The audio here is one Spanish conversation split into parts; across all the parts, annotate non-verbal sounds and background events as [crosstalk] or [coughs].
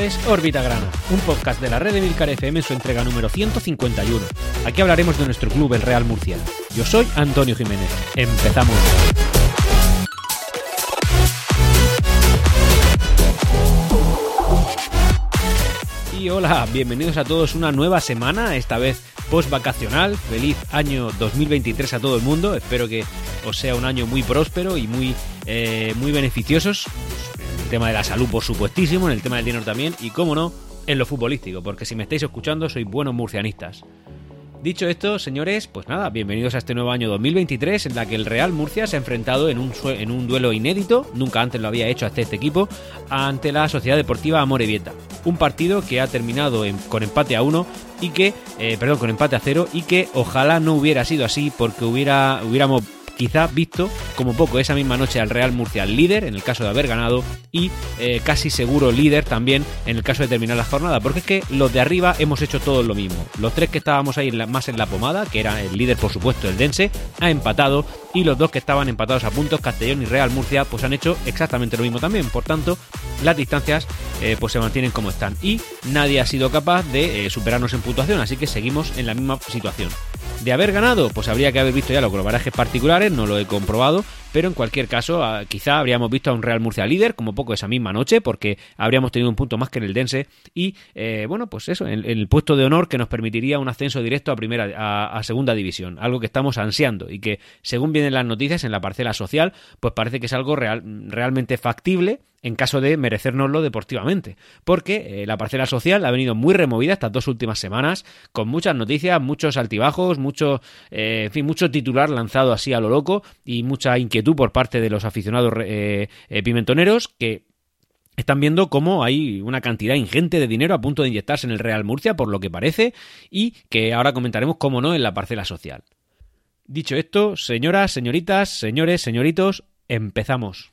Es Órbita Grana, un podcast de la red de Milcar FM en su entrega número 151. Aquí hablaremos de nuestro club, el Real Murcia. Yo soy Antonio Jiménez. Empezamos. Y hola, bienvenidos a todos una nueva semana, esta vez post vacacional. Feliz año 2023 a todo el mundo. Espero que os sea un año muy próspero y muy, eh, muy beneficiosos. Tema de la salud, por supuestísimo, en el tema del dinero también, y cómo no, en lo futbolístico, porque si me estáis escuchando, sois buenos murcianistas. Dicho esto, señores, pues nada, bienvenidos a este nuevo año 2023 en la que el Real Murcia se ha enfrentado en un, en un duelo inédito, nunca antes lo había hecho hasta este equipo, ante la Sociedad Deportiva Amorebieta. Un partido que ha terminado con empate a uno y que, eh, perdón, con empate a cero y que ojalá no hubiera sido así porque hubiera, hubiéramos quizá visto como poco esa misma noche al Real Murcia líder en el caso de haber ganado y eh, casi seguro líder también en el caso de terminar la jornada, porque es que los de arriba hemos hecho todo lo mismo. Los tres que estábamos ahí más en la pomada, que era el líder por supuesto el Dense, ha empatado y los dos que estaban empatados a puntos, Castellón y Real Murcia, pues han hecho exactamente lo mismo también. Por tanto, las distancias eh, pues se mantienen como están y nadie ha sido capaz de eh, superarnos en puntuación, así que seguimos en la misma situación. De haber ganado, pues habría que haber visto ya los globarajes particulares, no lo he comprobado, pero en cualquier caso, ah, quizá habríamos visto a un Real Murcia líder, como poco esa misma noche, porque habríamos tenido un punto más que en el Dense, y eh, bueno, pues eso, el puesto de honor que nos permitiría un ascenso directo a primera, a, segunda división, algo que estamos ansiando y que, según vienen las noticias en la parcela social, pues parece que es algo real, realmente factible en caso de merecérnoslo deportivamente. Porque eh, la parcela social ha venido muy removida estas dos últimas semanas, con muchas noticias, muchos altibajos, mucho, eh, en fin, mucho titular lanzado así a lo loco y mucha inquietud por parte de los aficionados eh, pimentoneros que están viendo cómo hay una cantidad ingente de dinero a punto de inyectarse en el Real Murcia, por lo que parece, y que ahora comentaremos cómo no en la parcela social. Dicho esto, señoras, señoritas, señores, señoritos, empezamos.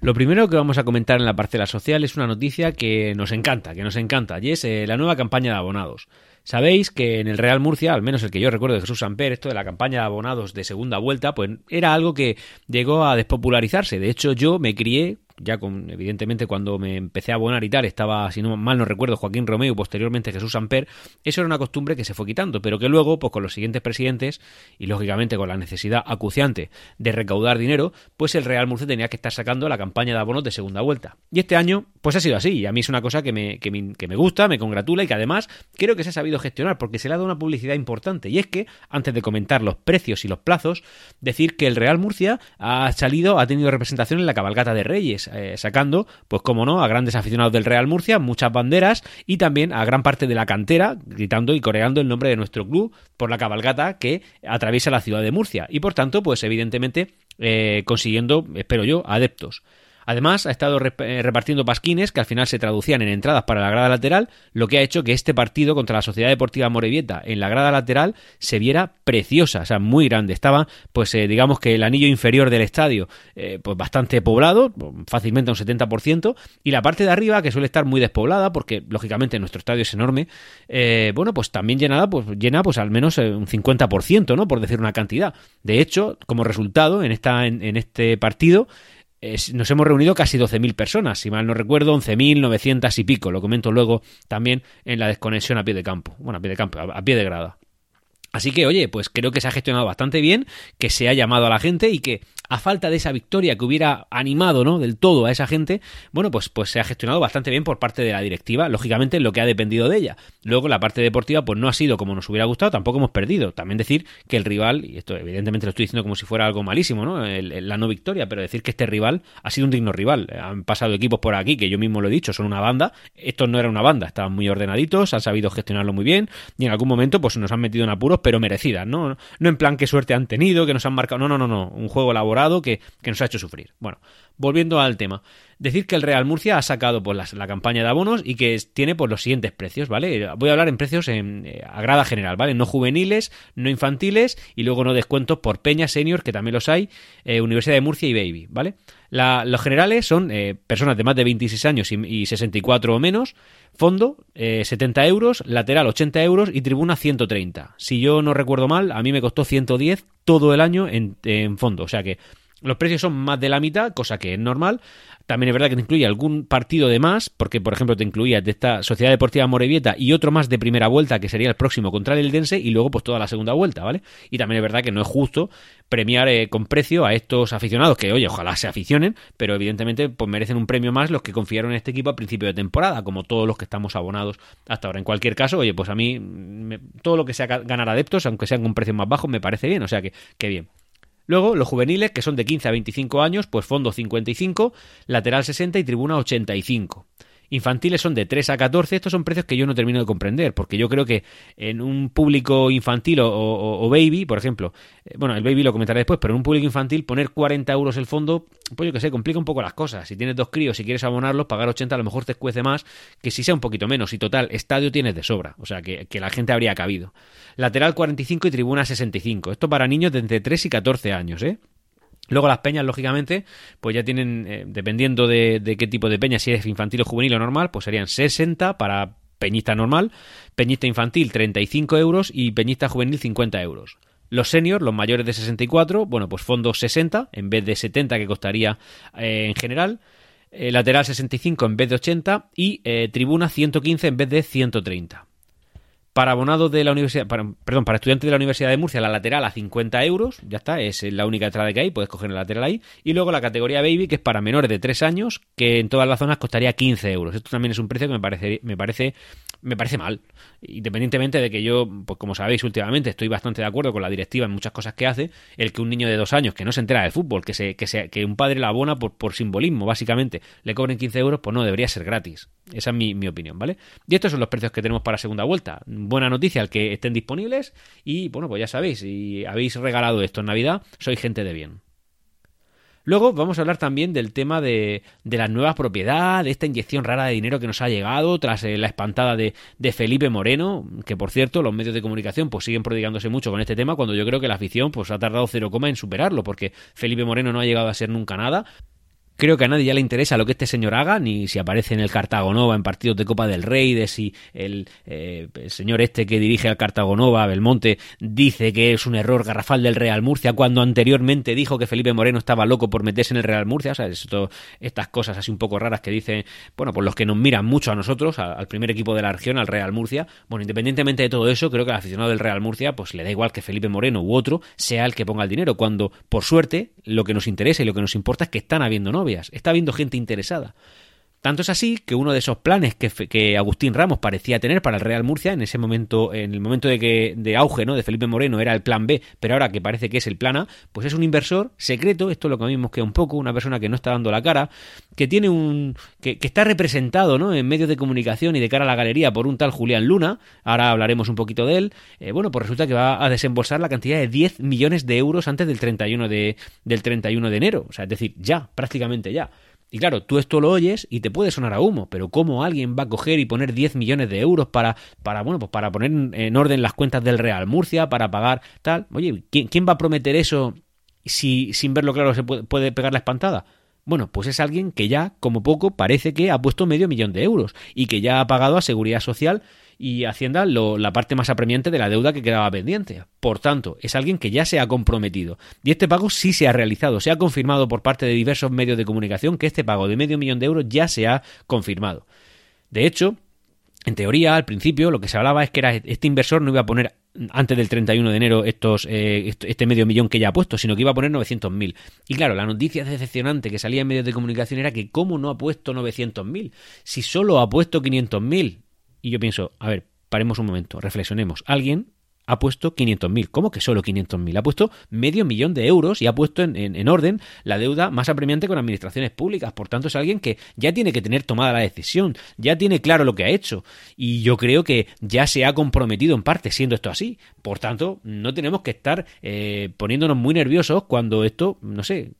Lo primero que vamos a comentar en la parcela social es una noticia que nos encanta, que nos encanta, y es eh, la nueva campaña de abonados. Sabéis que en el Real Murcia, al menos el que yo recuerdo de Jesús Samper, esto de la campaña de abonados de segunda vuelta, pues era algo que llegó a despopularizarse. De hecho, yo me crié ya con, evidentemente cuando me empecé a abonar y tal, estaba, si no mal no recuerdo, Joaquín Romeo posteriormente Jesús Amper, eso era una costumbre que se fue quitando, pero que luego, pues con los siguientes presidentes, y lógicamente con la necesidad acuciante de recaudar dinero, pues el Real Murcia tenía que estar sacando la campaña de abonos de segunda vuelta. Y este año, pues ha sido así, y a mí es una cosa que me, que me, que me gusta, me congratula y que además creo que se ha sabido gestionar, porque se le ha dado una publicidad importante, y es que, antes de comentar los precios y los plazos, decir que el Real Murcia ha salido, ha tenido representación en la cabalgata de Reyes, eh, sacando, pues como no, a grandes aficionados del Real Murcia, muchas banderas y también a gran parte de la cantera, gritando y coreando el nombre de nuestro club por la cabalgata que atraviesa la ciudad de Murcia. Y por tanto, pues evidentemente eh, consiguiendo, espero yo, adeptos. Además, ha estado eh, repartiendo pasquines que al final se traducían en entradas para la grada lateral, lo que ha hecho que este partido contra la Sociedad Deportiva Morevieta en la grada lateral se viera preciosa, o sea, muy grande. Estaba, pues, eh, digamos que el anillo inferior del estadio, eh, pues bastante poblado, fácilmente un 70%, y la parte de arriba, que suele estar muy despoblada, porque lógicamente nuestro estadio es enorme, bueno, pues también llenada, pues llena, pues al menos un 50%, ¿no? Por decir una cantidad. De hecho, como resultado, en, esta, en este partido, nos hemos reunido casi 12.000 personas, si mal no recuerdo, 11.900 y pico. Lo comento luego también en la desconexión a pie de campo. Bueno, a pie de campo, a pie de grada. Así que, oye, pues creo que se ha gestionado bastante bien, que se ha llamado a la gente y que a falta de esa victoria que hubiera animado, ¿no? Del todo a esa gente, bueno, pues, pues se ha gestionado bastante bien por parte de la directiva, lógicamente lo que ha dependido de ella. Luego la parte deportiva, pues no ha sido como nos hubiera gustado, tampoco hemos perdido. También decir que el rival, y esto evidentemente lo estoy diciendo como si fuera algo malísimo, ¿no? la no victoria, pero decir que este rival ha sido un digno rival. Han pasado equipos por aquí, que yo mismo lo he dicho, son una banda. Estos no era una banda, estaban muy ordenaditos, han sabido gestionarlo muy bien, y en algún momento, pues nos han metido en apuros, pero merecidas, ¿no? No en plan qué suerte han tenido, que nos han marcado. No, no, no, no. Un juego que, nos ha hecho sufrir. Bueno, volviendo al tema. Decir que el Real Murcia ha sacado pues, la, campaña de abonos y que tiene pues, los siguientes precios, ¿vale? Voy a hablar en precios en, eh, a grada general, ¿vale? No juveniles, no infantiles y luego no descuentos por Peña Senior, que también los hay, eh, Universidad de Murcia y Baby, ¿vale? los generales son eh, personas de más de 26 años y, 64 o menos, fondo 70 euros, lateral 80 euros y tribuna 130. Si yo no recuerdo mal, a mí me costó 110 todo el año en, en fondo, o sea que Los precios son más de la mitad, cosa que es normal. También es verdad que te incluye algún partido de más, porque por ejemplo te incluía de esta Sociedad Deportiva Morevieta y otro más de primera vuelta, que sería el próximo contra el Eldense, y luego pues toda la segunda vuelta, ¿vale? Y también es verdad que no es justo premiar eh, con precio a estos aficionados, que oye, ojalá se aficionen, pero evidentemente pues merecen un premio más los que confiaron en este equipo a principio de temporada, como todos los que estamos abonados hasta ahora. En cualquier caso, oye, pues a mí todo lo que sea ganar adeptos, aunque sean con precios más bajos, me parece bien, o sea que, que bien. Luego, los juveniles, que son de 15 a 25 años, pues fondo 55, lateral 60 y tribuna 85 infantiles son de 3 a 14. Estos son precios que yo no termino de comprender, porque yo creo que en un público infantil o, baby, por ejemplo, eh, bueno, el baby lo comentaré después, pero en un público infantil poner 40 euros el fondo, pues yo que sé, complica un poco las cosas. Si tienes dos críos, si quieres abonarlos, pagar 80 a lo mejor te cuece más que si sea un poquito menos. Y total, estadio tienes de sobra, o sea que, que la gente habría cabido. Lateral 45 y tribuna 65. Esto para niños de entre 3 y 14 años, ¿eh? Luego las peñas, lógicamente, pues ya tienen, eh, dependiendo de, qué tipo de peña, si es infantil o juvenil o normal, pues serían 60 para peñista normal, peñista infantil 35 euros y peñista juvenil 50 euros. Los seniors, los mayores de 64, bueno, pues fondos 60 en vez de 70 que costaría eh, en general. Eh, lateral 65 en vez de 80 y tribuna 115 en vez de 130. Para abonados de la universidad, perdón, para estudiantes de la Universidad de Murcia, la lateral a 50 euros, ya está, es la única entrada que hay, puedes coger la lateral ahí. Y luego la categoría Baby, que es para menores de 3 años, que en todas las zonas costaría 15 euros. Esto también es un precio que me parece, me parece, me parece mal. Independientemente de que yo, pues como sabéis últimamente, estoy bastante de acuerdo con la directiva en muchas cosas que hace, el que un niño de 2 años que no se entera del fútbol, que, se, que, que un padre la abona por, por simbolismo, básicamente, le cobren 15 euros, pues no, debería ser gratis. Esa es mi, mi opinión, ¿vale? Y estos son los precios que tenemos para segunda vuelta. Buena noticia al que estén disponibles y bueno, pues ya sabéis, si habéis regalado esto en Navidad, soy gente de bien. Luego vamos a hablar también del tema de, de la nueva propiedad, de esta inyección rara de dinero que nos ha llegado tras eh, la espantada de, de, Felipe Moreno, que por cierto los medios de comunicación pues siguen prodigándose mucho con este tema cuando yo creo que la afición pues ha tardado cero coma en superarlo porque Felipe Moreno no ha llegado a ser nunca nada, Creo que a nadie ya le interesa lo que este señor haga, ni si aparece en el Cartagonova en partidos de Copa del Rey, de si el, eh, señor este que dirige al Cartagonova, Belmonte, dice que es un error garrafal del Real Murcia, cuando anteriormente dijo que Felipe Moreno estaba loco por meterse en el Real Murcia. O sea, esto, estas cosas así un poco raras que dicen, bueno, por los que nos miran mucho a nosotros, al primer equipo de la región, al Real Murcia. Bueno, independientemente de todo eso, creo que al aficionado del Real Murcia, pues le da igual que Felipe Moreno u otro sea el que ponga el dinero, cuando, por suerte, lo que nos interesa y lo que nos importa es que están habiendo novias está habiendo gente interesada. Tanto es así que uno de esos planes que, Agustín Ramos parecía tener para el Real Murcia en ese momento, en el momento de que de auge, ¿no? de Felipe Moreno era el plan B, pero ahora que parece que es el plan A, pues es un inversor secreto, esto es lo que a mí me queda un poco, una persona que no está dando la cara, que tiene un que, está representado, ¿no? en medios de comunicación y de cara a la galería por un tal Julián Luna, ahora hablaremos un poquito de él. Eh, bueno, pues resulta que va a desembolsar la cantidad de 10 millones de euros antes del 31 de del 31 de enero, o sea, es decir, ya, prácticamente ya. Y claro, tú esto lo oyes y te puede sonar a humo, pero ¿cómo alguien va a coger y poner 10 millones de euros para, para, bueno, pues para poner en orden las cuentas del Real Murcia, para pagar tal? Oye, ¿quién, quién va a prometer eso si sin verlo claro se puede, puede pegar la espantada? Bueno, pues es alguien que ya, como poco, parece que ha puesto medio millón de euros y que ya ha pagado a Seguridad Social y Hacienda la parte más apremiante de la deuda que quedaba pendiente. Por tanto, es alguien que ya se ha comprometido. Y este pago sí se ha realizado, se ha confirmado por parte de diversos medios de comunicación que este pago de medio millón de euros ya se ha confirmado. De hecho, en teoría, al principio, lo que se hablaba es que era este inversor no iba a poner antes del 31 de enero estos, eh, este medio millón que ya ha puesto, sino que iba a poner 900.000. Y claro, la noticia decepcionante que salía en medios de comunicación era que cómo no ha puesto 900.000, si solo ha puesto 500.000. Y yo pienso, a ver, paremos un momento, reflexionemos. Alguien ha puesto 500.000. ¿Cómo que solo 500.000? Ha puesto medio millón de euros y ha puesto en, en, orden la deuda más apremiante con administraciones públicas. Por tanto, es alguien que ya tiene que tener tomada la decisión, ya tiene claro lo que ha hecho. Y yo creo que ya se ha comprometido en parte siendo esto así. Por tanto, no tenemos que estar eh, poniéndonos muy nerviosos cuando esto, no sé,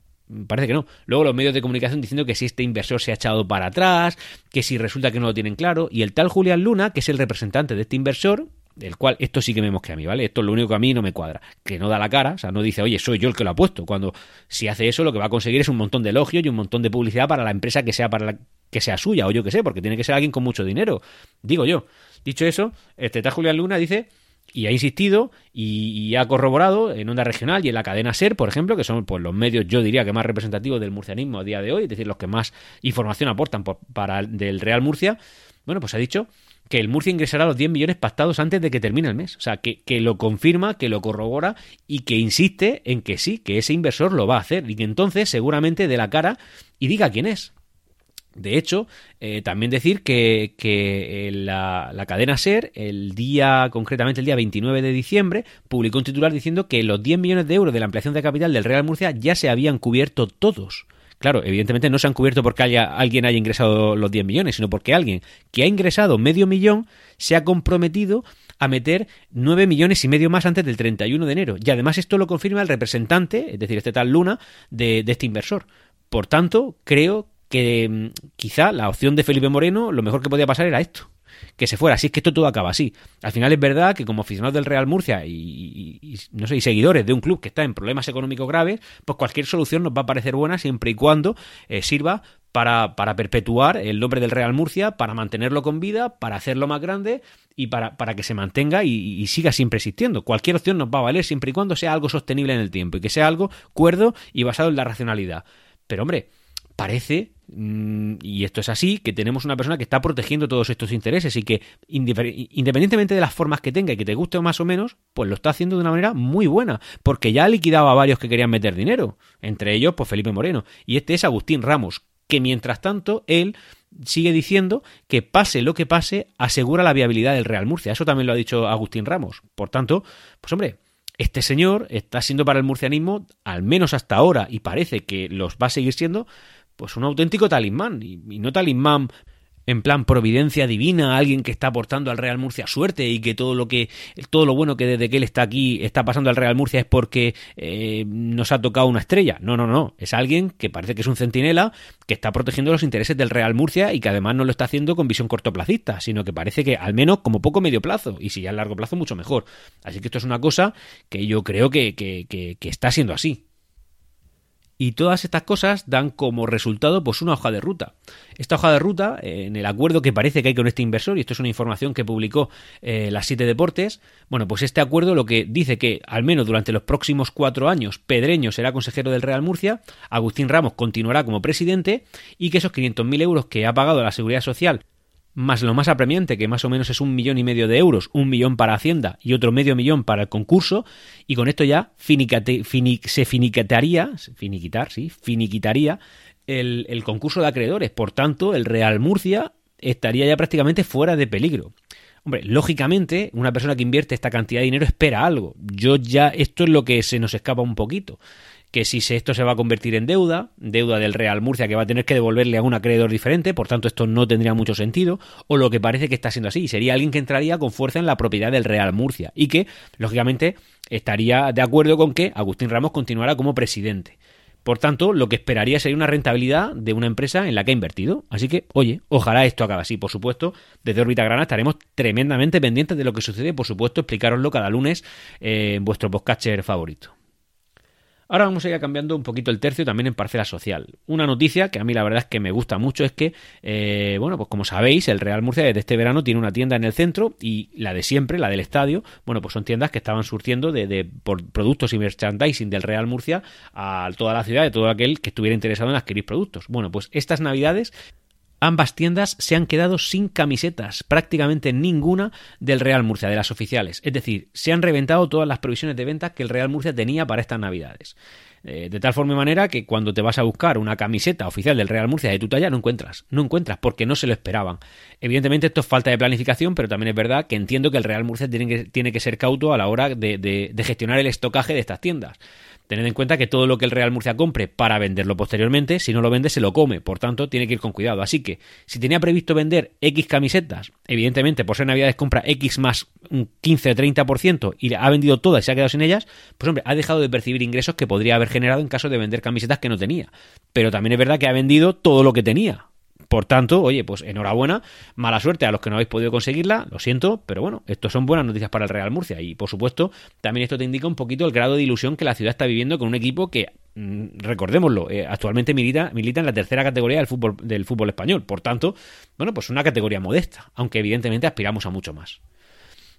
Parece que no. Luego los medios de comunicación diciendo que si este inversor se ha echado para atrás, que si resulta que no lo tienen claro. Y el tal Julián Luna, que es el representante de este inversor, del cual esto sí que me mosquea a mí, ¿vale? Esto es lo único que a mí no me cuadra. Que no da la cara, o sea, no dice, oye, soy yo el que lo ha puesto. Cuando si hace eso, lo que va a conseguir es un montón de elogios y un montón de publicidad para la empresa que sea para la, que sea suya, o yo que sé, porque tiene que ser alguien con mucho dinero. Digo yo. Dicho eso, este tal Julián Luna dice y ha insistido y, ha corroborado en Onda Regional y en la cadena SER, por ejemplo, que son pues, los medios, yo diría que más representativos del murcianismo a día de hoy, es decir, los que más información aportan para del Real Murcia, bueno, pues ha dicho que el Murcia ingresará los 10 millones pactados antes de que termine el mes. O sea, que, que, lo confirma, que lo corrobora y que insiste en que sí, que ese inversor lo va a hacer y que entonces seguramente dé la cara y diga quién es. De hecho, eh, también decir que, que la, la, cadena SER, el día, concretamente el día 29 de diciembre, publicó un titular diciendo que los 10 millones de euros de la ampliación de capital del Real Murcia ya se habían cubierto todos. Claro, evidentemente no se han cubierto porque haya, alguien haya ingresado los 10 millones, sino porque alguien que ha ingresado medio millón se ha comprometido a meter 9 millones y medio más antes del 31 de enero. Y además esto lo confirma el representante, es decir, este tal Luna, de, de este inversor. Por tanto, creo que mm, quizá la opción de Felipe Moreno, lo mejor que podía pasar era esto que se fuera. Así es que esto todo acaba así. Al final es verdad que como aficionados del Real Murcia y, no sé, y seguidores de un club que está en problemas económicos graves, pues cualquier solución nos va a parecer buena siempre y cuando eh, sirva para, para, perpetuar el nombre del Real Murcia, para mantenerlo con vida, para hacerlo más grande y para, para que se mantenga y, y, siga siempre existiendo. Cualquier opción nos va a valer siempre y cuando sea algo sostenible en el tiempo y que sea algo cuerdo y basado en la racionalidad. Pero hombre, parece y esto es así, que tenemos una persona que está protegiendo todos estos intereses y que independientemente de las formas que tenga y que te guste más o menos, pues lo está haciendo de una manera muy buena, porque ya ha liquidado a varios que querían meter dinero, entre ellos pues Felipe Moreno, y este es Agustín Ramos, que mientras tanto él sigue diciendo que pase lo que pase, asegura la viabilidad del Real Murcia. Eso también lo ha dicho Agustín Ramos. Por tanto, pues hombre, este señor está siendo para el murcianismo, al menos hasta ahora, y parece que los va a seguir siendo, pues un auténtico talismán, y, no talismán en plan providencia divina, alguien que está aportando al Real Murcia suerte y que todo lo que todo lo bueno que desde que él está aquí está pasando al Real Murcia es porque eh, nos ha tocado una estrella. No, no, no, es alguien que parece que es un centinela que está protegiendo los intereses del Real Murcia y que además no lo está haciendo con visión cortoplacista, sino que parece que al menos como poco medio plazo y si ya a largo plazo mucho mejor. Así que esto es una cosa que yo creo que, que, que está siendo así. Y todas estas cosas dan como resultado pues una hoja de ruta. Esta hoja de ruta, en el acuerdo que parece que hay con este inversor, y esto es una información que publicó eh, las siete deportes, bueno, pues este acuerdo lo que dice que al menos durante los próximos cuatro años Pedreño será consejero del Real Murcia, Agustín Ramos continuará como presidente y que esos 500.000 euros que ha pagado la Seguridad Social más lo más apremiante, que más o menos es un millón y medio de euros, un millón para Hacienda y otro medio millón para el concurso, y con esto ya se finiquitaría, finiquitaría el concurso de acreedores. Por tanto, el Real Murcia estaría ya prácticamente fuera de peligro. Hombre, lógicamente, una persona que invierte esta cantidad de dinero espera algo. Yo ya, esto es lo que se nos escapa un poquito que si esto se va a convertir en deuda, deuda del Real Murcia que va a tener que devolverle a un acreedor diferente, por tanto esto no tendría mucho sentido, o lo que parece que está siendo así, sería alguien que entraría con fuerza en la propiedad del Real Murcia y que, lógicamente, estaría de acuerdo con que Agustín Ramos continuara como presidente. Por tanto, lo que esperaría sería una rentabilidad de una empresa en la que ha invertido. Así que, oye, ojalá esto acabe así. Por supuesto, desde Órbita Grana estaremos tremendamente pendientes de lo que sucede. Por supuesto, explicaroslo cada lunes en vuestro podcatcher favorito. Ahora vamos a ir cambiando un poquito el tercio también en parcela social. Una noticia que a mí la verdad es que me gusta mucho es que, eh, bueno, pues como sabéis, el Real Murcia desde este verano tiene una tienda en el centro y la de siempre, la del estadio, bueno, pues son tiendas que estaban surtiendo de, por productos y merchandising del Real Murcia a toda la ciudad, de todo aquel que estuviera interesado en adquirir productos. Bueno, pues estas navidades Ambas tiendas se han quedado sin camisetas, prácticamente ninguna del Real Murcia, de las oficiales. Es decir, se han reventado todas las provisiones de venta que el Real Murcia tenía para estas navidades. Eh, de tal forma y manera que cuando te vas a buscar una camiseta oficial del Real Murcia de tu talla no encuentras, no encuentras porque no se lo esperaban. Evidentemente esto es falta de planificación, pero también es verdad que entiendo que el Real Murcia tiene que, tiene que ser cauto a la hora de gestionar el estocaje de estas tiendas. Tened en cuenta que todo lo que el Real Murcia compre para venderlo posteriormente, si no lo vende, se lo come. Por tanto, tiene que ir con cuidado. Así que, si tenía previsto vender X camisetas, evidentemente por ser Navidades compra X más un 15 o 30% y ha vendido todas y se ha quedado sin ellas, pues hombre, ha dejado de percibir ingresos que podría haber generado en caso de vender camisetas que no tenía. Pero también es verdad que ha vendido todo lo que tenía. Por tanto, oye, pues enhorabuena, mala suerte a los que no habéis podido conseguirla, lo siento, pero bueno, estos son buenas noticias para el Real Murcia y por supuesto, también esto te indica un poquito el grado de ilusión que la ciudad está viviendo con un equipo que mm, recordémoslo, eh, actualmente milita, milita en la tercera categoría del fútbol, del fútbol español. Por tanto, bueno, pues una categoría modesta, aunque evidentemente aspiramos a mucho más.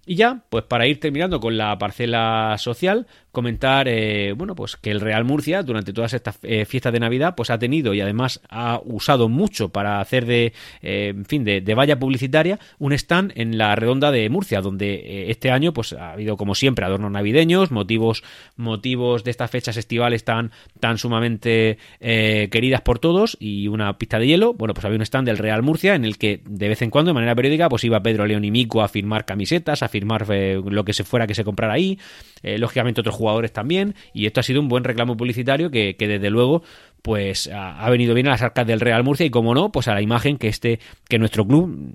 Y ya, pues para ir terminando con la parcela social, comentar, eh, bueno, pues que el Real Murcia durante todas estas eh, fiestas de Navidad, pues ha tenido y además ha usado mucho para hacer de, eh, en fin, de, valla publicitaria un stand en la redonda de Murcia, donde este año, pues ha habido como siempre adornos navideños, motivos, motivos de estas fechas estivales tan, tan sumamente queridas por todos y una pista de hielo. Bueno, pues había un stand del Real Murcia en el que de vez en cuando, de manera periódica, pues iba Pedro León y Mico a firmar camisetas, a firmar lo que se fuera que se comprara ahí, lógicamente otros jugadores también, y esto ha sido un buen reclamo publicitario que, desde luego pues ha, venido bien a las arcas del Real Murcia y como no, pues a la imagen que este que nuestro club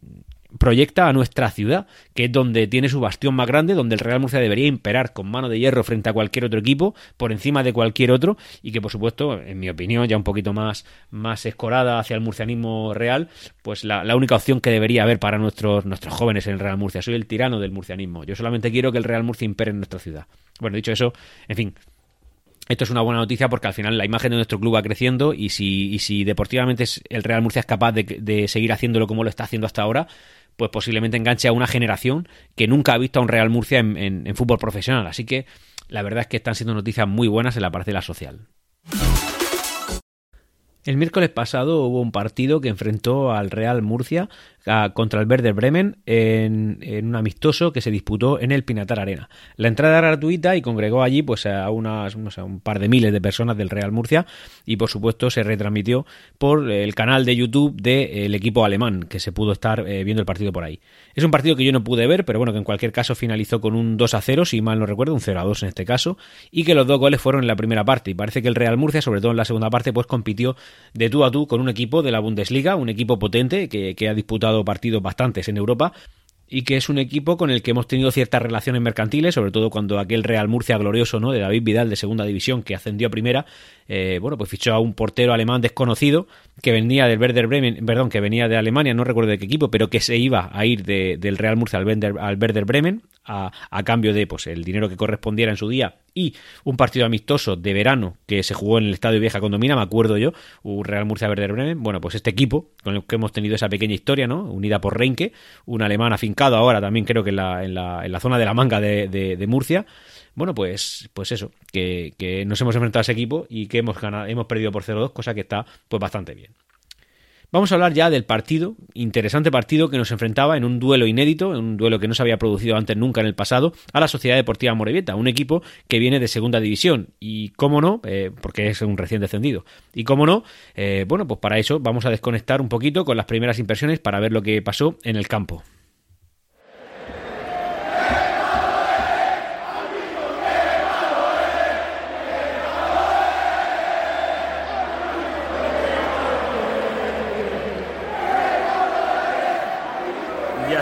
proyecta a nuestra ciudad, que es donde tiene su bastión más grande, donde el Real Murcia debería imperar con mano de hierro frente a cualquier otro equipo, por encima de cualquier otro, y que por supuesto, en mi opinión, ya un poquito más, más escorada hacia el murcianismo real, pues la, la única opción que debería haber para nuestros, nuestros jóvenes en el Real Murcia. Soy el tirano del murcianismo. Yo solamente quiero que el Real Murcia impere en nuestra ciudad. Bueno, dicho eso, en fin, esto es una buena noticia porque al final la imagen de nuestro club va creciendo y si, y si deportivamente el Real Murcia es capaz de, seguir haciéndolo como lo está haciendo hasta ahora, pues posiblemente enganche a una generación que nunca ha visto a un Real Murcia en, en fútbol profesional. Así que la verdad es que están siendo noticias muy buenas en la parcela social. El miércoles pasado hubo un partido que enfrentó al Real Murcia contra el Werder Bremen en, un amistoso que se disputó en el Pinatar Arena. La entrada era gratuita y congregó allí pues a unas, un par de miles de personas del Real Murcia y por supuesto se retransmitió por el canal de YouTube del equipo alemán que se pudo estar eh, viendo el partido por ahí. Es un partido que yo no pude ver, pero bueno, que en cualquier caso finalizó con un 2 a 0, si mal no recuerdo, un 0 a 2 en este caso, y que los dos goles fueron en la primera parte. Y parece que el Real Murcia, sobre todo en la segunda parte, pues compitió de tú a tú con un equipo de la Bundesliga, un equipo potente que, que ha disputado partidos bastantes en Europa y que es un equipo con el que hemos tenido ciertas relaciones mercantiles, sobre todo cuando aquel Real Murcia glorioso, ¿no? De David Vidal de segunda división que ascendió a primera, eh, bueno, pues fichó a un portero alemán desconocido que venía del Werder Bremen, perdón, que venía de Alemania, no recuerdo de qué equipo, pero que se iba a ir del Real Murcia al, al Werder Bremen a, a, cambio de pues el dinero que correspondiera en su día y un partido amistoso de verano que se jugó en el Estadio Vieja Condomina, me acuerdo yo, un Real Murcia Werder Bremen. Bueno, pues este equipo con el que hemos tenido esa pequeña historia, ¿no? Unida por Reinke, un alemán afincado ahora también creo que en la, en la, en la zona de la manga de, de, Murcia. Bueno, pues, pues eso, que, que, nos hemos enfrentado a ese equipo y que hemos ganado, hemos perdido por 0-2, cosa que está pues bastante bien. Vamos a hablar ya del partido, interesante partido que nos enfrentaba en un duelo inédito, en un duelo que no se había producido antes nunca en el pasado, a la Sociedad Deportiva Morevieta, un equipo que viene de segunda división. Y cómo no, eh, porque es un recién descendido. Y cómo no, eh, bueno, pues para eso vamos a desconectar un poquito con las primeras impresiones para ver lo que pasó en el campo.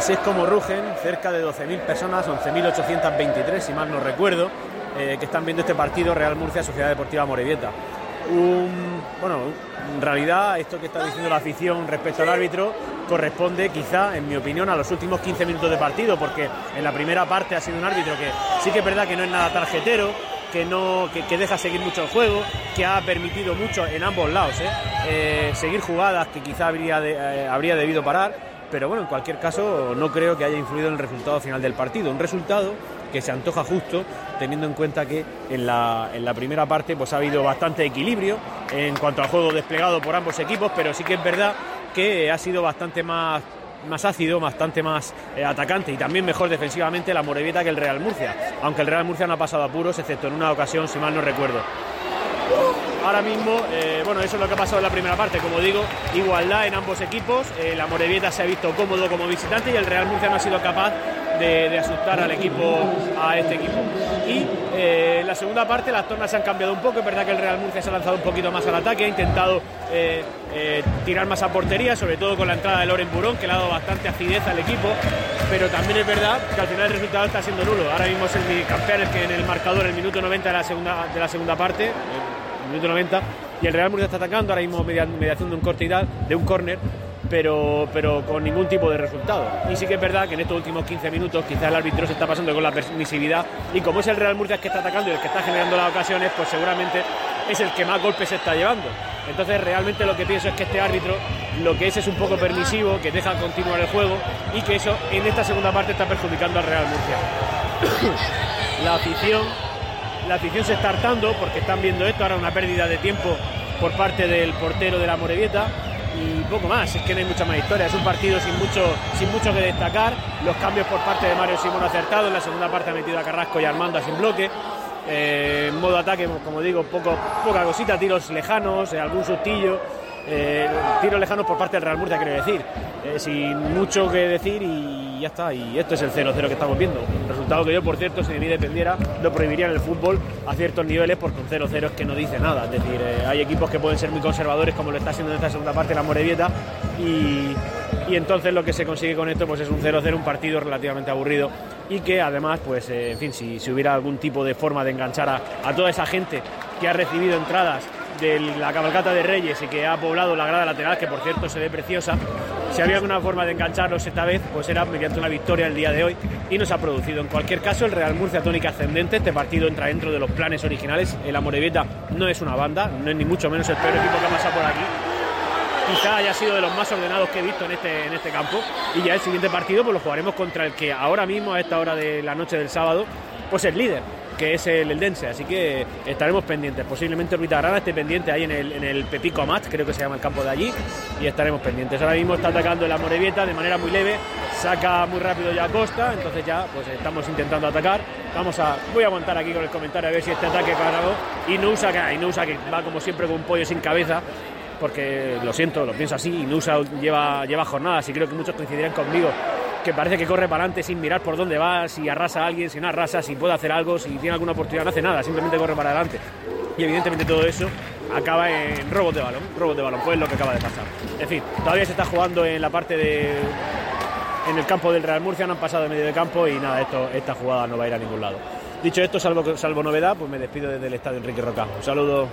Así es como rugen cerca de 12.000 personas, 11.823 si mal no recuerdo, eh, que están viendo este partido Real Murcia Sociedad Deportiva Morevieta. bueno, en realidad esto que está diciendo la afición respecto al árbitro corresponde quizá, en mi opinión, a los últimos 15 minutos de partido, porque en la primera parte ha sido un árbitro que sí que es verdad que no es nada tarjetero, que, no, que, deja seguir mucho el juego, que ha permitido mucho en ambos lados ¿eh? Eh, seguir jugadas que quizá habría, habría debido parar pero bueno, en cualquier caso no creo que haya influido en el resultado final del partido. Un resultado que se antoja justo teniendo en cuenta que en la, primera parte pues ha habido bastante equilibrio en cuanto al juego desplegado por ambos equipos, pero sí que es verdad que ha sido bastante más más ácido, bastante más eh, atacante y también mejor defensivamente la Morevieta que el Real Murcia, aunque el Real Murcia no ha pasado apuros, excepto en una ocasión, si mal no recuerdo ahora mismo, eh, bueno, eso es lo que ha pasado en la primera parte. Como digo, igualdad en ambos equipos. Eh, la Morevieta se ha visto cómodo como visitante y el Real Murcia no ha sido capaz de, asustar al equipo, a este equipo. Y eh, en la segunda parte las tornas se han cambiado un poco. Es verdad que el Real Murcia se ha lanzado un poquito más al ataque, ha intentado tirar más a portería, sobre todo con la entrada de Loren Burón, que le ha dado bastante acidez al equipo. Pero también es verdad que al final el resultado está siendo nulo. Ahora mismo es el campeón el que en el marcador, el minuto 90 de la segunda, de la segunda parte, minuto 90, y el Real Murcia está atacando, ahora mismo mediación de un corte y tal, de un córner, pero, pero con ningún tipo de resultado. Y sí que es verdad que en estos últimos 15 minutos quizás el árbitro se está pasando con la permisividad y como es el Real Murcia que está atacando y el que está generando las ocasiones, pues seguramente es el que más golpes se está llevando. Entonces realmente lo que pienso es que este árbitro lo que es es un poco permisivo, que deja continuar el juego y que eso en esta segunda parte está perjudicando al Real Murcia. [coughs] la afición, la afición se está hartando porque están viendo esto, ahora una pérdida de tiempo por parte del portero de la Morevieta y poco más, es que no hay mucha más historia, es un partido sin mucho, sin mucho que destacar, los cambios por parte de Mario Simón acertado, en la segunda parte ha metido a Carrasco y Armando sin bloque, eh, en modo ataque, como digo, poco, poca cosita, tiros lejanos, eh, algún sustillo, eh, tiros lejanos por parte del Real Murcia, quiero decir, sin mucho que decir y ya está, y esto es el 0-0 que estamos viendo, un resultado que yo, por cierto, si de mí dependiera, lo prohibiría en el fútbol a ciertos niveles porque un 0-0 es que no dice nada, es decir, hay equipos que pueden ser muy conservadores como lo está haciendo en esta segunda parte la Morevieta y, y entonces lo que se consigue con esto pues es un 0-0, un partido relativamente aburrido y que además, pues, eh, en fin, si, hubiera algún tipo de forma de enganchar a, toda esa gente que ha recibido entradas de la cabalgata de Reyes y que ha poblado la grada lateral, que por cierto se ve preciosa, si había alguna forma de engancharlos esta vez, pues era mediante una victoria el día de hoy y nos ha producido. En cualquier caso, el Real Murcia tónica ascendente, este partido entra dentro de los planes originales, el Amorebieta no es una banda, no es ni mucho menos el peor equipo que ha pasado por aquí, quizá haya sido de los más ordenados que he visto en este, en este campo. Y ya el siguiente partido pues lo jugaremos contra el que ahora mismo, a esta hora de la noche del sábado, pues es líder, que es el Eldense. Así que estaremos pendientes. Posiblemente Orbita Grana esté pendiente ahí en el, en el Pepico Amat, creo que se llama el campo de allí, y estaremos pendientes. Ahora mismo está atacando el Amorebieta de manera muy leve, saca muy rápido ya Costa, entonces ya pues estamos intentando atacar. Vamos a, voy a aguantar aquí con el comentario a ver si este ataque cargado y no usa y no usa que va como siempre con un pollo sin cabeza porque lo siento, lo pienso así, Inusa lleva, lleva jornadas y creo que muchos coincidirán conmigo, que parece que corre para adelante sin mirar por dónde va, si arrasa a alguien, si no arrasa, si puede hacer algo, si tiene alguna oportunidad, no hace nada, simplemente corre para adelante. Y evidentemente todo eso acaba en robos de balón, robos de balón, pues es lo que acaba de pasar. En fin, todavía se está jugando en la parte de... En el campo del Real Murcia, no han pasado de medio de campo y nada, esto, esta jugada no va a ir a ningún lado. Dicho esto, salvo, salvo novedad, pues me despido desde el estadio Enrique Roca. Un saludo.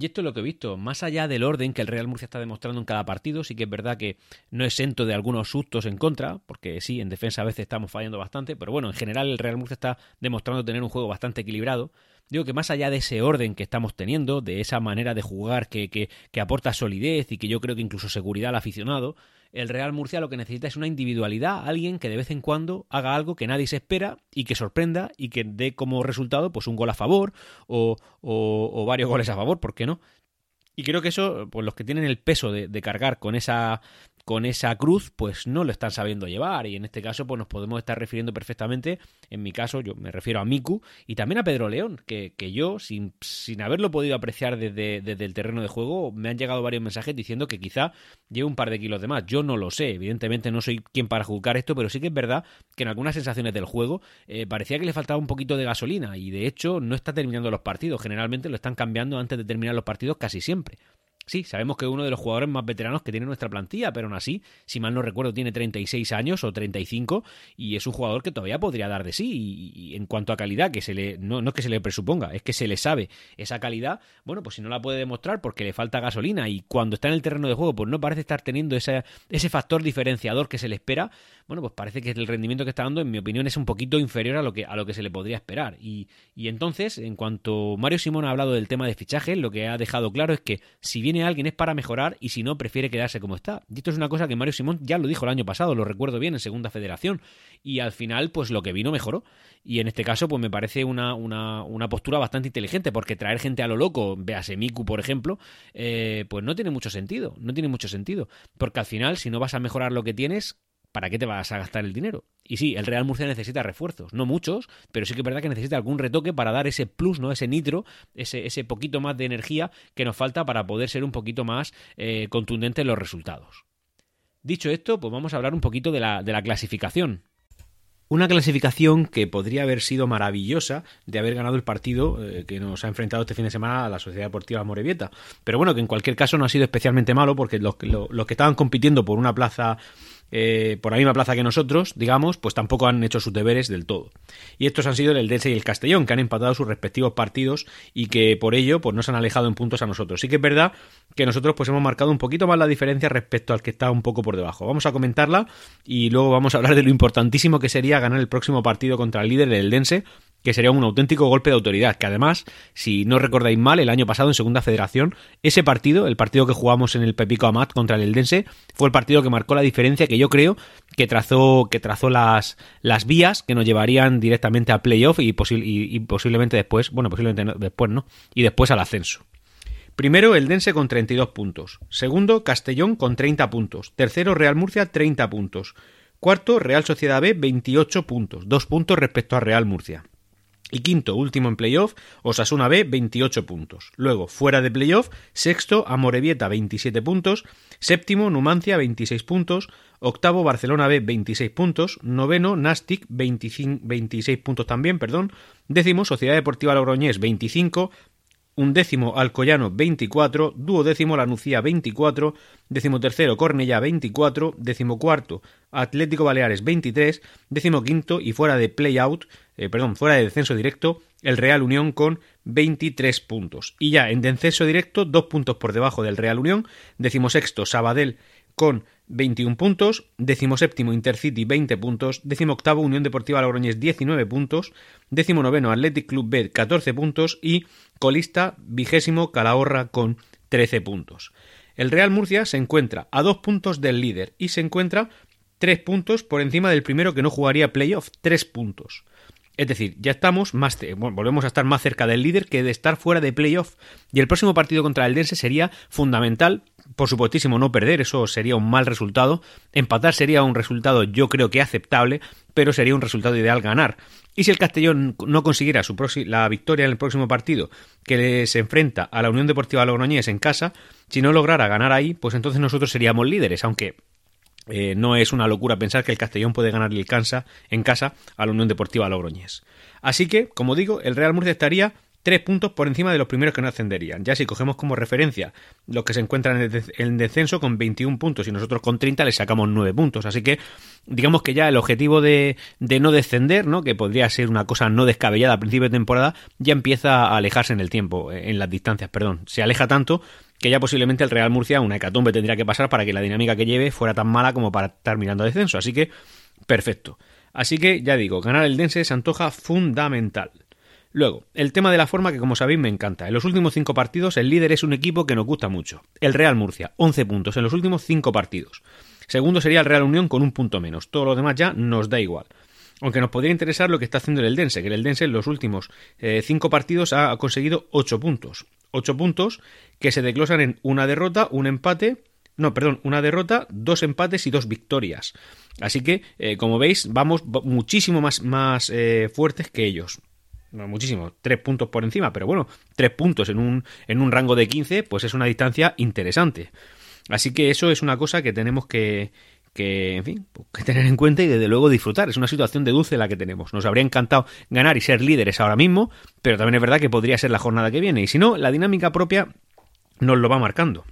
Y esto es lo que he visto, más allá del orden que el Real Murcia está demostrando en cada partido, sí que es verdad que no es exento de algunos sustos en contra, porque sí, en defensa a veces estamos fallando bastante, pero bueno, en general el Real Murcia está demostrando tener un juego bastante equilibrado. Digo que más allá de ese orden que estamos teniendo, de esa manera de jugar que, que, que aporta solidez y que yo creo que incluso seguridad al aficionado, el Real Murcia lo que necesita es una individualidad, alguien que de vez en cuando haga algo que nadie se espera y que sorprenda y que dé como resultado pues un gol a favor o, o, o varios goles a favor, ¿por qué no? Y creo que eso, pues los que tienen el peso de, de cargar con esa con esa cruz, pues no lo están sabiendo llevar. Y en este caso, pues nos podemos estar refiriendo perfectamente, en mi caso, yo me refiero a Miku y también a Pedro León, que, que yo, sin, sin haberlo podido apreciar desde, desde, el terreno de juego, me han llegado varios mensajes diciendo que quizá lleve un par de kilos de más. Yo no lo sé, evidentemente no soy quien para juzgar esto, pero sí que es verdad que en algunas sensaciones del juego eh, parecía que le faltaba un poquito de gasolina y de hecho no está terminando los partidos. Generalmente lo están cambiando antes de terminar los partidos casi siempre. Sí, sabemos que es uno de los jugadores más veteranos que tiene nuestra plantilla, pero aún así, si mal no recuerdo, tiene 36 años o 35 y es un jugador que todavía podría dar de sí. Y, en cuanto a calidad, que se le, no, no es que se le presuponga, es que se le sabe esa calidad, bueno, pues si no la puede demostrar porque le falta gasolina y cuando está en el terreno de juego, pues no parece estar teniendo ese, ese factor diferenciador que se le espera, bueno, pues parece que el rendimiento que está dando, en mi opinión, es un poquito inferior a lo que, a lo que se le podría esperar. Y, y entonces, en cuanto Mario Simón ha hablado del tema de fichaje, lo que ha dejado claro es que si viene alguien es para mejorar y si no, prefiere quedarse como está. Y esto es una cosa que Mario Simón ya lo dijo el año pasado, lo recuerdo bien, en Segunda Federación. Y al final, pues lo que vino mejoró. Y en este caso, pues me parece una, una, una postura bastante inteligente, porque traer gente a lo loco, véase Miku, por ejemplo, eh, pues no tiene mucho sentido. No tiene mucho sentido. Porque al final, si no vas a mejorar lo que tienes, ¿para qué te vas a gastar el dinero? Y sí, el Real Murcia necesita refuerzos, no muchos, pero sí que es verdad que necesita algún retoque para dar ese plus, ¿no? Ese nitro, ese, ese poquito más de energía que nos falta para poder ser un poquito más eh, contundentes en los resultados. Dicho esto, pues vamos a hablar un poquito de la, de la clasificación. Una clasificación que podría haber sido maravillosa de haber ganado el partido eh, que nos ha enfrentado este fin de semana a la Sociedad Deportiva Morevieta. Pero bueno, que en cualquier caso no ha sido especialmente malo porque los que estaban compitiendo por una plaza eh, por la misma plaza que nosotros, digamos, pues tampoco han hecho sus deberes del todo. Y estos han sido el Eldense y el Castellón, que han empatado sus respectivos partidos y que por ello pues nos han alejado en puntos a nosotros. Sí que es verdad que nosotros pues hemos marcado un poquito más la diferencia respecto al que está un poco por debajo. Vamos a comentarla y luego vamos a hablar de lo importantísimo que sería ganar el próximo partido contra el líder, el Eldense, que sería un auténtico golpe de autoridad, que además, si no recordáis mal, el año pasado en Segunda Federación, ese partido, el partido que jugamos en el Pepico Amat contra el Eldense, fue el partido que marcó la diferencia que yo creo que trazó, que trazó las, las vías que nos llevarían directamente a playoff y, posiblemente después, bueno, posiblemente después no, y después al ascenso. Primero, el Dense con 32 puntos. Segundo, Castellón con 30 puntos. Tercero, Real Murcia 30 puntos. Cuarto, Real Sociedad B 28 puntos. Dos puntos respecto a Real Murcia. Y quinto, último en playoff, Osasuna B, 28 puntos. Luego, fuera de playoff, sexto, Amorebieta, 27 puntos. Séptimo, Numancia, 26 puntos. Octavo, Barcelona B, 26 puntos. Noveno, Nastic, 26 puntos también, perdón. Décimo, Sociedad Deportiva Logroñés, 25 undécimo Alcoyano 24, duodécimo Lanucía 24, decimotercero Cornella 24, decimocuarto Atlético Baleares 23, decimoquinto y fuera de play-out, eh, perdón, fuera de descenso directo, el Real Unión con 23 puntos. Y ya en descenso directo, dos puntos por debajo del Real Unión, decimosexto Sabadell con 21 puntos, séptimo Intercity 20 puntos, octavo Unión Deportiva Logroñés 19 puntos, noveno Athletic Club B 14 puntos y colista vigésimo Calahorra con 13 puntos. El Real Murcia se encuentra a dos puntos del líder y se encuentra tres puntos por encima del primero que no jugaría playoff, tres puntos. Es decir, ya estamos más, volvemos a estar más cerca del líder que de estar fuera de playoff. Y el próximo partido contra el Dense sería fundamental por supuestísimo no perder, eso sería un mal resultado. Empatar sería un resultado yo creo que aceptable, pero sería un resultado ideal ganar. Y si el Castellón no consiguiera su la victoria en el próximo partido que se enfrenta a la Unión Deportiva Logroñés en casa, si no lograra ganar ahí, pues entonces nosotros seríamos líderes, aunque eh, no es una locura pensar que el Castellón puede ganar el cansa en casa a la Unión Deportiva Logroñés. Así que, como digo, el Real Murcia estaría tres puntos por encima de los primeros que no ascenderían. Ya si cogemos como referencia los que se encuentran en descenso con 21 puntos y nosotros con 30 les sacamos 9 puntos. Así que digamos que ya el objetivo de, de no descender, ¿no? que podría ser una cosa no descabellada a principio de temporada, ya empieza a alejarse en el tiempo, en las distancias, perdón. Se aleja tanto que ya posiblemente el Real Murcia una hecatombe tendría que pasar para que la dinámica que lleve fuera tan mala como para estar mirando a descenso. Así que, perfecto. Así que, ya digo, ganar el Dense se antoja fundamental. Luego, el tema de la forma que como sabéis me encanta. En los últimos cinco partidos el líder es un equipo que nos gusta mucho. El Real Murcia, 11 puntos en los últimos cinco partidos. Segundo sería el Real Unión con un punto menos. Todo lo demás ya nos da igual. Aunque nos podría interesar lo que está haciendo el Eldense, que el Eldense en los últimos eh, cinco partidos ha conseguido ocho puntos. Ocho puntos que se desglosan en una derrota, un empate, no, perdón, una derrota, dos empates y dos victorias. Así que, eh, como veis, vamos muchísimo más, más eh, fuertes que ellos no muchísimo, tres puntos por encima, pero bueno, tres puntos en un, en un rango de 15, pues es una distancia interesante. Así que eso es una cosa que tenemos que, que, en fin, pues, que tener en cuenta y desde luego disfrutar. Es una situación de dulce la que tenemos. Nos habría encantado ganar y ser líderes ahora mismo, pero también es verdad que podría ser la jornada que viene. Y si no, la dinámica propia nos lo va marcando.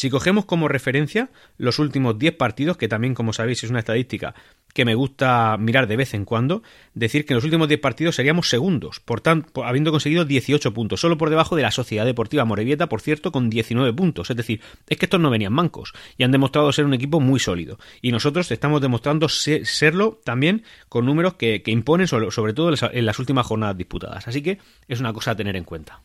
Si cogemos como referencia los últimos 10 partidos, que también como sabéis es una estadística que me gusta mirar de vez en cuando, decir que en los últimos 10 partidos seríamos segundos, por tanto, habiendo conseguido 18 puntos, solo por debajo de la Sociedad Deportiva Morevieta, por cierto, con 19 puntos. Es decir, es que estos no venían mancos y han demostrado ser un equipo muy sólido. Y nosotros estamos demostrando serlo también con números que, imponen, sobre todo en las últimas jornadas disputadas. Así que es una cosa a tener en cuenta.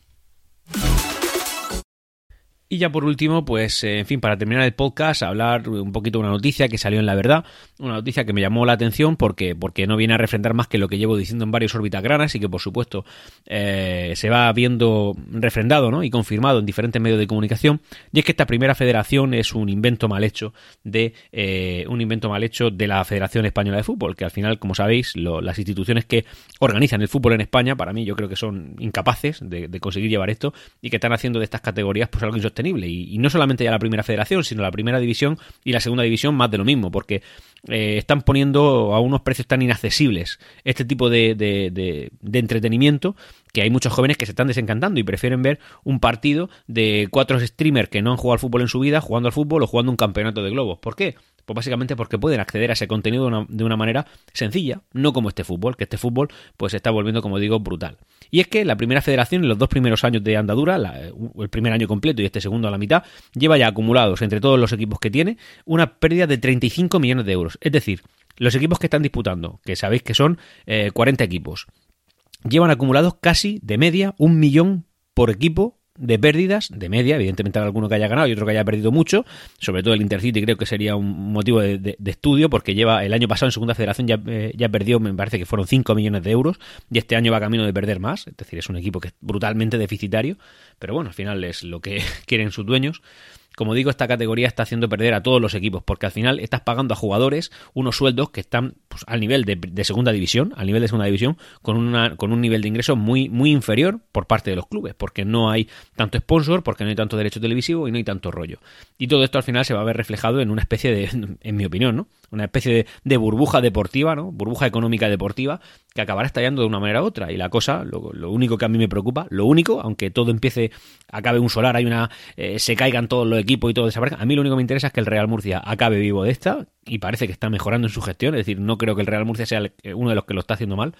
Y ya por último, pues, eh, en fin, para terminar el podcast, hablar un poquito de una noticia que salió en la verdad, una noticia que me llamó la atención porque, porque no viene a refrendar más que lo que llevo diciendo en varios granas y que, por supuesto, eh, se va viendo refrendado ¿no? y confirmado en diferentes medios de comunicación. Y es que esta primera federación es un invento mal hecho de eh, un invento mal hecho de la Federación Española de Fútbol, que al final, como sabéis, las instituciones que organizan el fútbol en España, para mí, yo creo que son incapaces de, de conseguir llevar esto y que están haciendo de estas categorías pues algo y, no solamente ya la primera federación, sino la primera división y la segunda división más de lo mismo, porque eh, están poniendo a unos precios tan inaccesibles este tipo de, de, de, entretenimiento que hay muchos jóvenes que se están desencantando y prefieren ver un partido de cuatro streamers que no han jugado al fútbol en su vida jugando al fútbol o jugando un campeonato de globos. ¿Por qué? Pues básicamente porque pueden acceder a ese contenido de una, de una, manera sencilla, no como este fútbol, que este fútbol pues se está volviendo, como digo, brutal. Y es que la primera federación, en los dos primeros años de andadura, el primer año completo y este segundo a la mitad, lleva ya acumulados entre todos los equipos que tiene una pérdida de 35 millones de euros. Es decir, los equipos que están disputando, que sabéis que son 40 eh, equipos, llevan acumulados casi de media un millón por equipo de pérdidas, de media, evidentemente alguno que haya ganado y otro que haya perdido mucho, sobre todo el Intercity creo que sería un motivo de, estudio porque lleva el año pasado en segunda federación ya, eh, ya perdió, me parece que fueron 5 millones de euros y este año va camino de perder más, es decir, es un equipo que es brutalmente deficitario, pero bueno, al final es lo que [laughs] quieren sus dueños como digo, esta categoría está haciendo perder a todos los equipos, porque al final estás pagando a jugadores unos sueldos que están pues, al nivel de, segunda división, al nivel de segunda división, con, una, con un nivel de ingreso muy, inferior por parte de los clubes, porque no hay tanto sponsor, porque no hay tanto derecho televisivo y no hay tanto rollo. Y todo esto al final se va a ver reflejado en una especie de, [laughs] en mi opinión, ¿no? Una especie de, burbuja deportiva, ¿no? Burbuja económica deportiva que acabará estallando de una manera u otra. Y la cosa, lo, único que a mí me preocupa, lo único, aunque todo empiece, acabe un solar, hay una, eh, se caigan todos los equipo y todo desaparezca. A mí lo único que me interesa es que el Real Murcia acabe vivo de esta y parece que está mejorando en su gestión. Es decir, no creo que el Real Murcia sea eh, uno de los que lo está haciendo mal.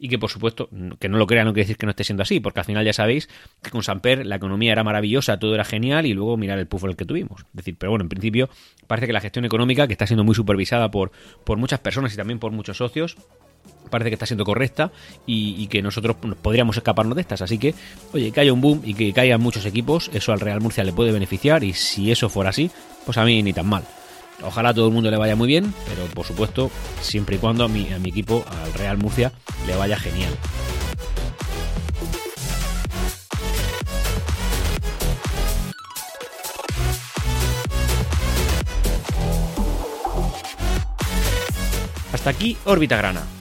Y que por supuesto, que no lo crea no quiere decir que no esté siendo así, porque al final ya sabéis que con Samper la economía era maravillosa, todo era genial y luego mirar el el que tuvimos. Es decir, pero bueno, en principio parece que la gestión económica, que está siendo muy supervisada por, por muchas personas y también por muchos socios, parece que está siendo correcta y, que nosotros podríamos escaparnos de estas. Así que, oye, que haya un boom y que caigan muchos equipos, eso al Real Murcia le puede beneficiar y si eso fuera así, pues a mí ni tan mal. Ojalá a todo el mundo le vaya muy bien, pero por supuesto, siempre y cuando a mi, a mi equipo, al Real Murcia, le vaya genial. Hasta aquí Órbita Grana